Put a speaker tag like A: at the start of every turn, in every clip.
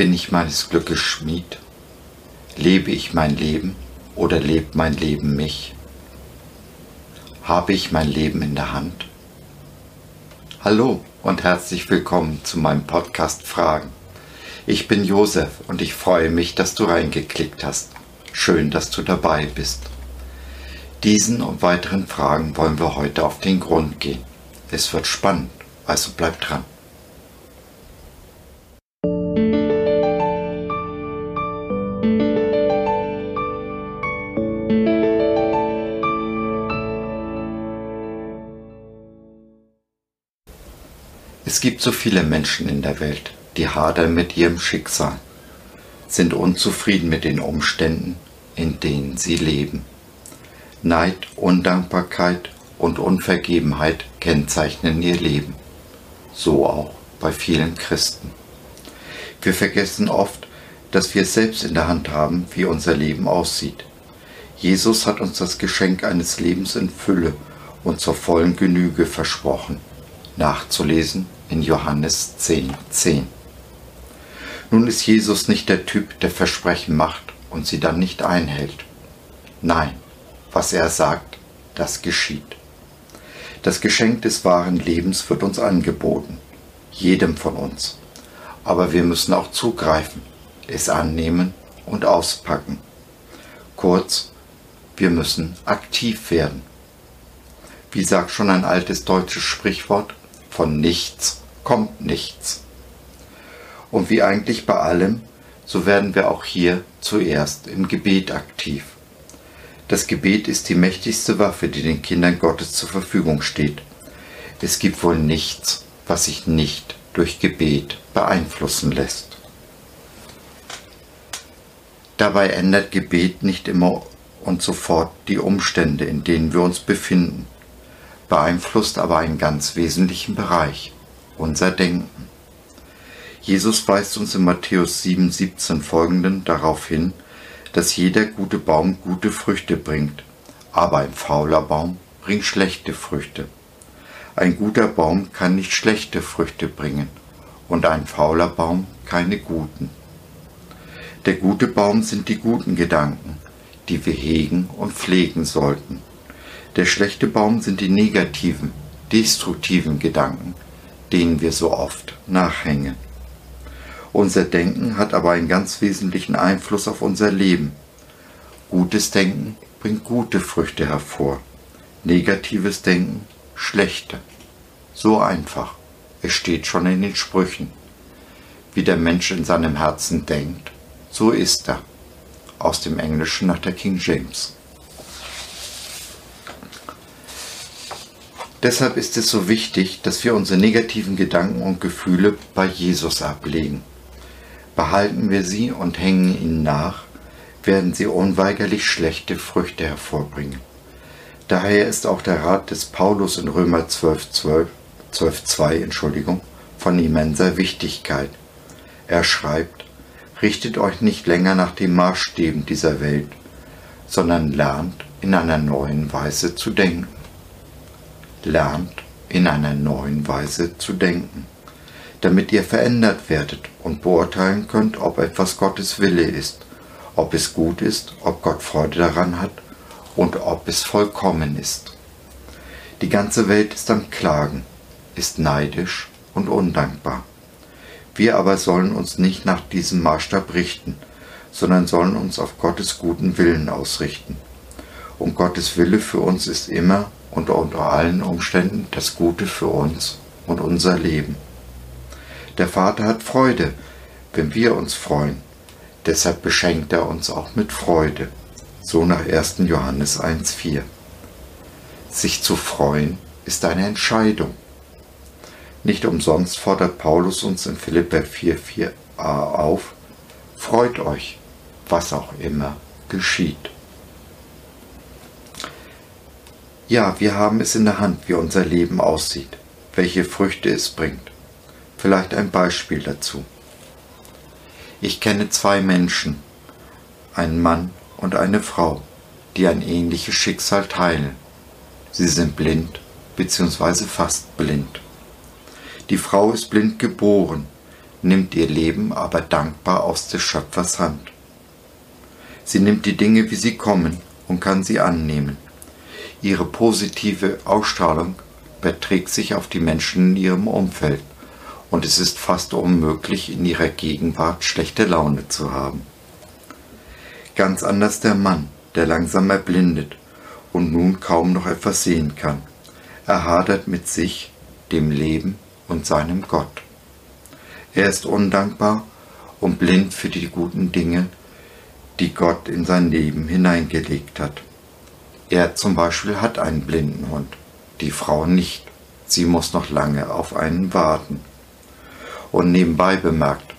A: Bin ich meines Glückes Schmied? Lebe ich mein Leben oder lebt mein Leben mich? Habe ich mein Leben in der Hand? Hallo und herzlich willkommen zu meinem Podcast Fragen. Ich bin Josef und ich freue mich, dass du reingeklickt hast. Schön, dass du dabei bist. Diesen und weiteren Fragen wollen wir heute auf den Grund gehen. Es wird spannend, also bleib dran. Es gibt so viele Menschen in der Welt, die hadern mit ihrem Schicksal, sind unzufrieden mit den Umständen, in denen sie leben. Neid, Undankbarkeit und Unvergebenheit kennzeichnen ihr Leben. So auch bei vielen Christen. Wir vergessen oft, dass wir selbst in der Hand haben, wie unser Leben aussieht. Jesus hat uns das Geschenk eines Lebens in Fülle und zur vollen Genüge versprochen. Nachzulesen in Johannes 10, 10. Nun ist Jesus nicht der Typ, der Versprechen macht und sie dann nicht einhält. Nein, was er sagt, das geschieht. Das Geschenk des wahren Lebens wird uns angeboten, jedem von uns. Aber wir müssen auch zugreifen, es annehmen und auspacken. Kurz, wir müssen aktiv werden. Wie sagt schon ein altes deutsches Sprichwort, von nichts kommt nichts. Und wie eigentlich bei allem, so werden wir auch hier zuerst im Gebet aktiv. Das Gebet ist die mächtigste Waffe, die den Kindern Gottes zur Verfügung steht. Es gibt wohl nichts, was sich nicht durch Gebet beeinflussen lässt. Dabei ändert Gebet nicht immer und sofort die Umstände, in denen wir uns befinden, beeinflusst aber einen ganz wesentlichen Bereich, unser Denken. Jesus weist uns in Matthäus 7, 17 folgenden darauf hin, dass jeder gute Baum gute Früchte bringt, aber ein fauler Baum bringt schlechte Früchte. Ein guter Baum kann nicht schlechte Früchte bringen und ein fauler Baum keine guten. Der gute Baum sind die guten Gedanken, die wir hegen und pflegen sollten. Der schlechte Baum sind die negativen, destruktiven Gedanken, denen wir so oft nachhängen. Unser Denken hat aber einen ganz wesentlichen Einfluss auf unser Leben. Gutes Denken bringt gute Früchte hervor, negatives Denken schlechte. So einfach. Es steht schon in den Sprüchen. Wie der Mensch in seinem Herzen denkt, so ist er. Aus dem Englischen nach der King James. Deshalb ist es so wichtig, dass wir unsere negativen Gedanken und Gefühle bei Jesus ablegen. Behalten wir sie und hängen ihnen nach, werden sie unweigerlich schlechte Früchte hervorbringen. Daher ist auch der Rat des Paulus in Römer 12, 12, 12 2, Entschuldigung, von immenser Wichtigkeit. Er schreibt, richtet euch nicht länger nach den Maßstäben dieser Welt, sondern lernt in einer neuen Weise zu denken lernt in einer neuen Weise zu denken, damit ihr verändert werdet und beurteilen könnt, ob etwas Gottes Wille ist, ob es gut ist, ob Gott Freude daran hat und ob es vollkommen ist. Die ganze Welt ist am Klagen, ist neidisch und undankbar. Wir aber sollen uns nicht nach diesem Maßstab richten, sondern sollen uns auf Gottes guten Willen ausrichten. Und Gottes Wille für uns ist immer und unter allen Umständen das Gute für uns und unser Leben. Der Vater hat Freude, wenn wir uns freuen. Deshalb beschenkt er uns auch mit Freude. So nach 1. Johannes 1.4. Sich zu freuen ist eine Entscheidung. Nicht umsonst fordert Paulus uns in Philippa 4.4a auf, freut euch, was auch immer geschieht. Ja, wir haben es in der Hand, wie unser Leben aussieht, welche Früchte es bringt. Vielleicht ein Beispiel dazu. Ich kenne zwei Menschen, einen Mann und eine Frau, die ein ähnliches Schicksal teilen. Sie sind blind bzw. fast blind. Die Frau ist blind geboren, nimmt ihr Leben aber dankbar aus des Schöpfers Hand. Sie nimmt die Dinge, wie sie kommen, und kann sie annehmen. Ihre positive Ausstrahlung überträgt sich auf die Menschen in ihrem Umfeld und es ist fast unmöglich, in ihrer Gegenwart schlechte Laune zu haben. Ganz anders der Mann, der langsam erblindet und nun kaum noch etwas sehen kann. Er hadert mit sich, dem Leben und seinem Gott. Er ist undankbar und blind für die guten Dinge, die Gott in sein Leben hineingelegt hat. Er zum Beispiel hat einen blinden Hund, die Frau nicht. Sie muss noch lange auf einen warten. Und nebenbei bemerkt,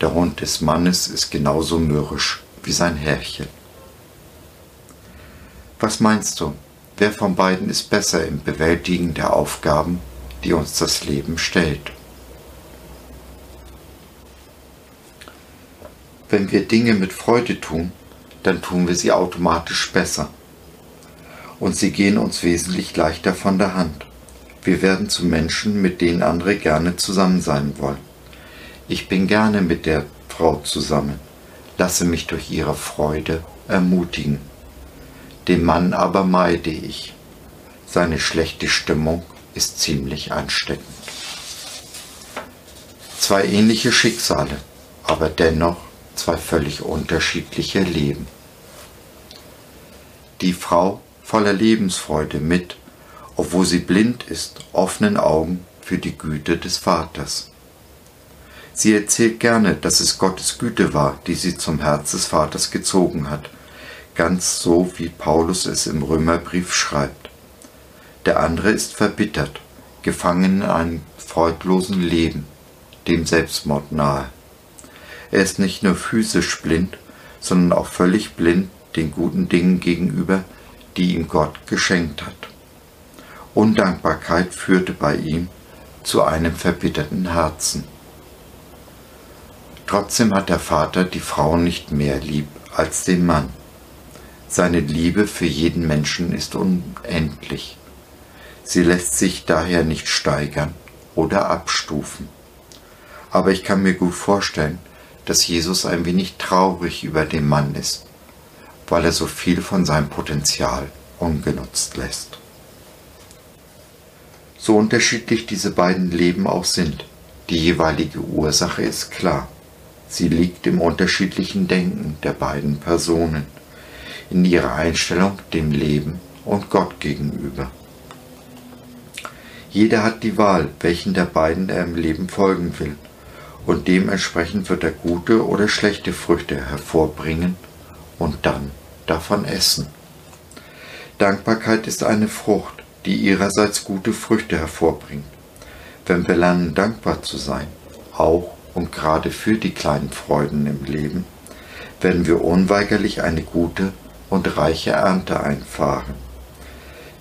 A: der Hund des Mannes ist genauso mürrisch wie sein Herrchen. Was meinst du, wer von beiden ist besser im Bewältigen der Aufgaben, die uns das Leben stellt? Wenn wir Dinge mit Freude tun, dann tun wir sie automatisch besser und sie gehen uns wesentlich leichter von der Hand. Wir werden zu Menschen, mit denen andere gerne zusammen sein wollen. Ich bin gerne mit der Frau zusammen, lasse mich durch ihre Freude ermutigen. Den Mann aber meide ich. Seine schlechte Stimmung ist ziemlich ansteckend. Zwei ähnliche Schicksale, aber dennoch zwei völlig unterschiedliche Leben. Die Frau voller Lebensfreude mit, obwohl sie blind ist, offenen Augen für die Güte des Vaters. Sie erzählt gerne, dass es Gottes Güte war, die sie zum Herz des Vaters gezogen hat, ganz so wie Paulus es im Römerbrief schreibt. Der andere ist verbittert, gefangen in einem freudlosen Leben, dem Selbstmord nahe. Er ist nicht nur physisch blind, sondern auch völlig blind den guten Dingen gegenüber, die ihm Gott geschenkt hat. Undankbarkeit führte bei ihm zu einem verbitterten Herzen. Trotzdem hat der Vater die Frau nicht mehr lieb als den Mann. Seine Liebe für jeden Menschen ist unendlich. Sie lässt sich daher nicht steigern oder abstufen. Aber ich kann mir gut vorstellen, dass Jesus ein wenig traurig über den Mann ist weil er so viel von seinem Potenzial ungenutzt lässt. So unterschiedlich diese beiden Leben auch sind, die jeweilige Ursache ist klar. Sie liegt im unterschiedlichen Denken der beiden Personen, in ihrer Einstellung dem Leben und Gott gegenüber. Jeder hat die Wahl, welchen der beiden er im Leben folgen will, und dementsprechend wird er gute oder schlechte Früchte hervorbringen und dann davon essen. Dankbarkeit ist eine Frucht, die ihrerseits gute Früchte hervorbringt. Wenn wir lernen, dankbar zu sein, auch und gerade für die kleinen Freuden im Leben, werden wir unweigerlich eine gute und reiche Ernte einfahren.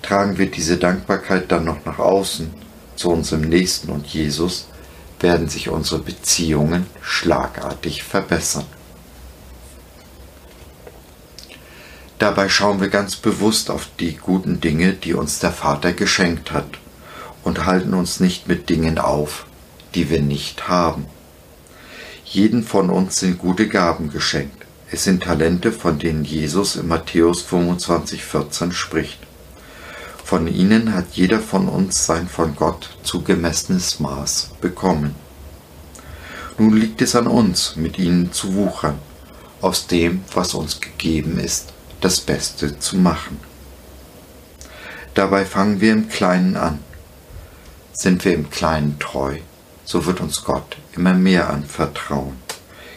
A: Tragen wir diese Dankbarkeit dann noch nach außen, zu unserem Nächsten und Jesus, werden sich unsere Beziehungen schlagartig verbessern. Dabei schauen wir ganz bewusst auf die guten Dinge, die uns der Vater geschenkt hat und halten uns nicht mit Dingen auf, die wir nicht haben. Jeden von uns sind gute Gaben geschenkt. Es sind Talente, von denen Jesus in Matthäus 25, 14 spricht. Von ihnen hat jeder von uns sein von Gott zugemessenes Maß bekommen. Nun liegt es an uns, mit ihnen zu wuchern, aus dem, was uns gegeben ist das Beste zu machen. Dabei fangen wir im Kleinen an. Sind wir im Kleinen treu, so wird uns Gott immer mehr anvertrauen,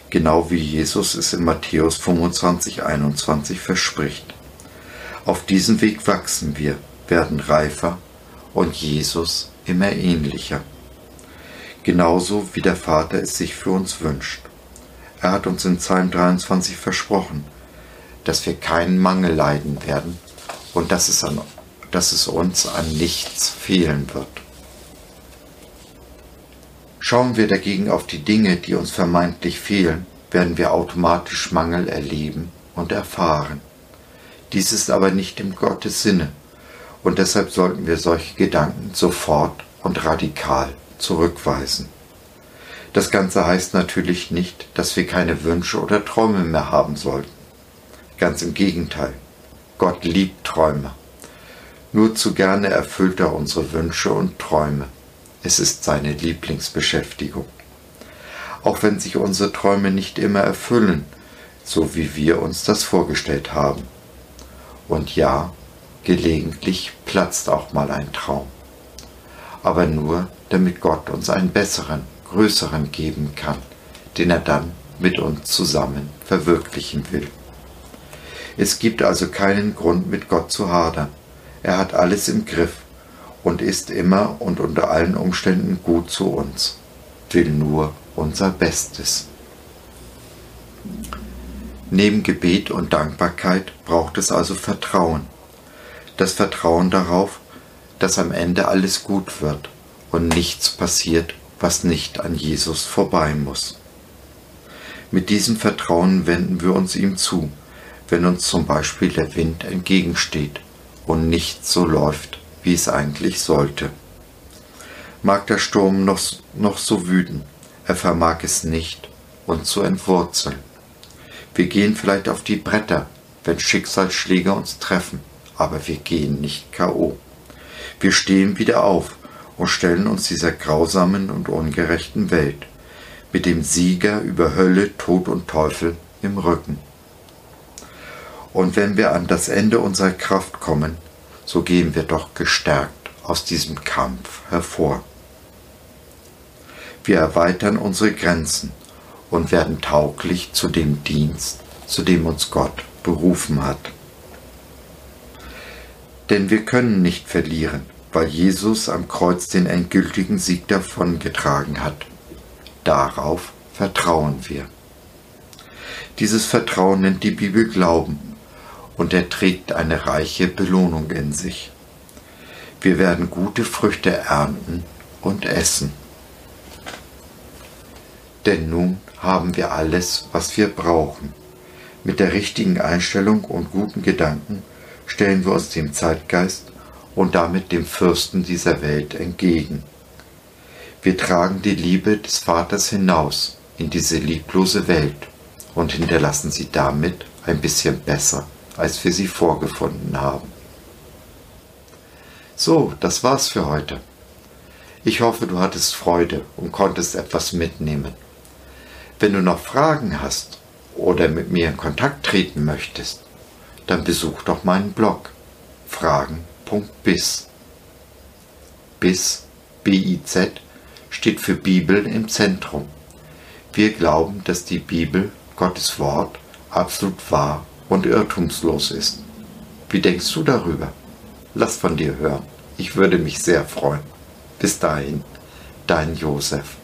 A: genau wie Jesus es in Matthäus 25, 21 verspricht. Auf diesem Weg wachsen wir, werden reifer und Jesus immer ähnlicher. Genauso wie der Vater es sich für uns wünscht. Er hat uns in Psalm 23 versprochen, dass wir keinen Mangel leiden werden und dass es, an, dass es uns an nichts fehlen wird. Schauen wir dagegen auf die Dinge, die uns vermeintlich fehlen, werden wir automatisch Mangel erleben und erfahren. Dies ist aber nicht im Gottes Sinne und deshalb sollten wir solche Gedanken sofort und radikal zurückweisen. Das Ganze heißt natürlich nicht, dass wir keine Wünsche oder Träume mehr haben sollten. Ganz im Gegenteil. Gott liebt Träume. Nur zu gerne erfüllt er unsere Wünsche und Träume. Es ist seine Lieblingsbeschäftigung. Auch wenn sich unsere Träume nicht immer erfüllen, so wie wir uns das vorgestellt haben. Und ja, gelegentlich platzt auch mal ein Traum. Aber nur, damit Gott uns einen besseren, größeren geben kann, den er dann mit uns zusammen verwirklichen will. Es gibt also keinen Grund, mit Gott zu hadern. Er hat alles im Griff und ist immer und unter allen Umständen gut zu uns, will nur unser Bestes. Neben Gebet und Dankbarkeit braucht es also Vertrauen. Das Vertrauen darauf, dass am Ende alles gut wird und nichts passiert, was nicht an Jesus vorbei muss. Mit diesem Vertrauen wenden wir uns ihm zu, wenn uns zum Beispiel der Wind entgegensteht und nichts so läuft, wie es eigentlich sollte. Mag der Sturm noch, noch so wüten, er vermag es nicht, uns zu entwurzeln. Wir gehen vielleicht auf die Bretter, wenn Schicksalsschläge uns treffen, aber wir gehen nicht KO. Wir stehen wieder auf und stellen uns dieser grausamen und ungerechten Welt mit dem Sieger über Hölle, Tod und Teufel im Rücken. Und wenn wir an das Ende unserer Kraft kommen, so gehen wir doch gestärkt aus diesem Kampf hervor. Wir erweitern unsere Grenzen und werden tauglich zu dem Dienst, zu dem uns Gott berufen hat. Denn wir können nicht verlieren, weil Jesus am Kreuz den endgültigen Sieg davongetragen hat. Darauf vertrauen wir. Dieses Vertrauen nennt die Bibel Glauben und er trägt eine reiche Belohnung in sich. Wir werden gute Früchte ernten und essen. Denn nun haben wir alles, was wir brauchen. Mit der richtigen Einstellung und guten Gedanken stellen wir uns dem Zeitgeist und damit dem Fürsten dieser Welt entgegen. Wir tragen die Liebe des Vaters hinaus in diese lieblose Welt und hinterlassen sie damit ein bisschen besser als wir sie vorgefunden haben. So, das war's für heute. Ich hoffe, du hattest Freude und konntest etwas mitnehmen. Wenn du noch Fragen hast oder mit mir in Kontakt treten möchtest, dann besuch doch meinen Blog fragen.biz. Biz, B-I-Z, steht für Bibel im Zentrum. Wir glauben, dass die Bibel, Gottes Wort, absolut wahr und irrtumslos ist. Wie denkst du darüber? Lass von dir hören. Ich würde mich sehr freuen. Bis dahin, dein Josef.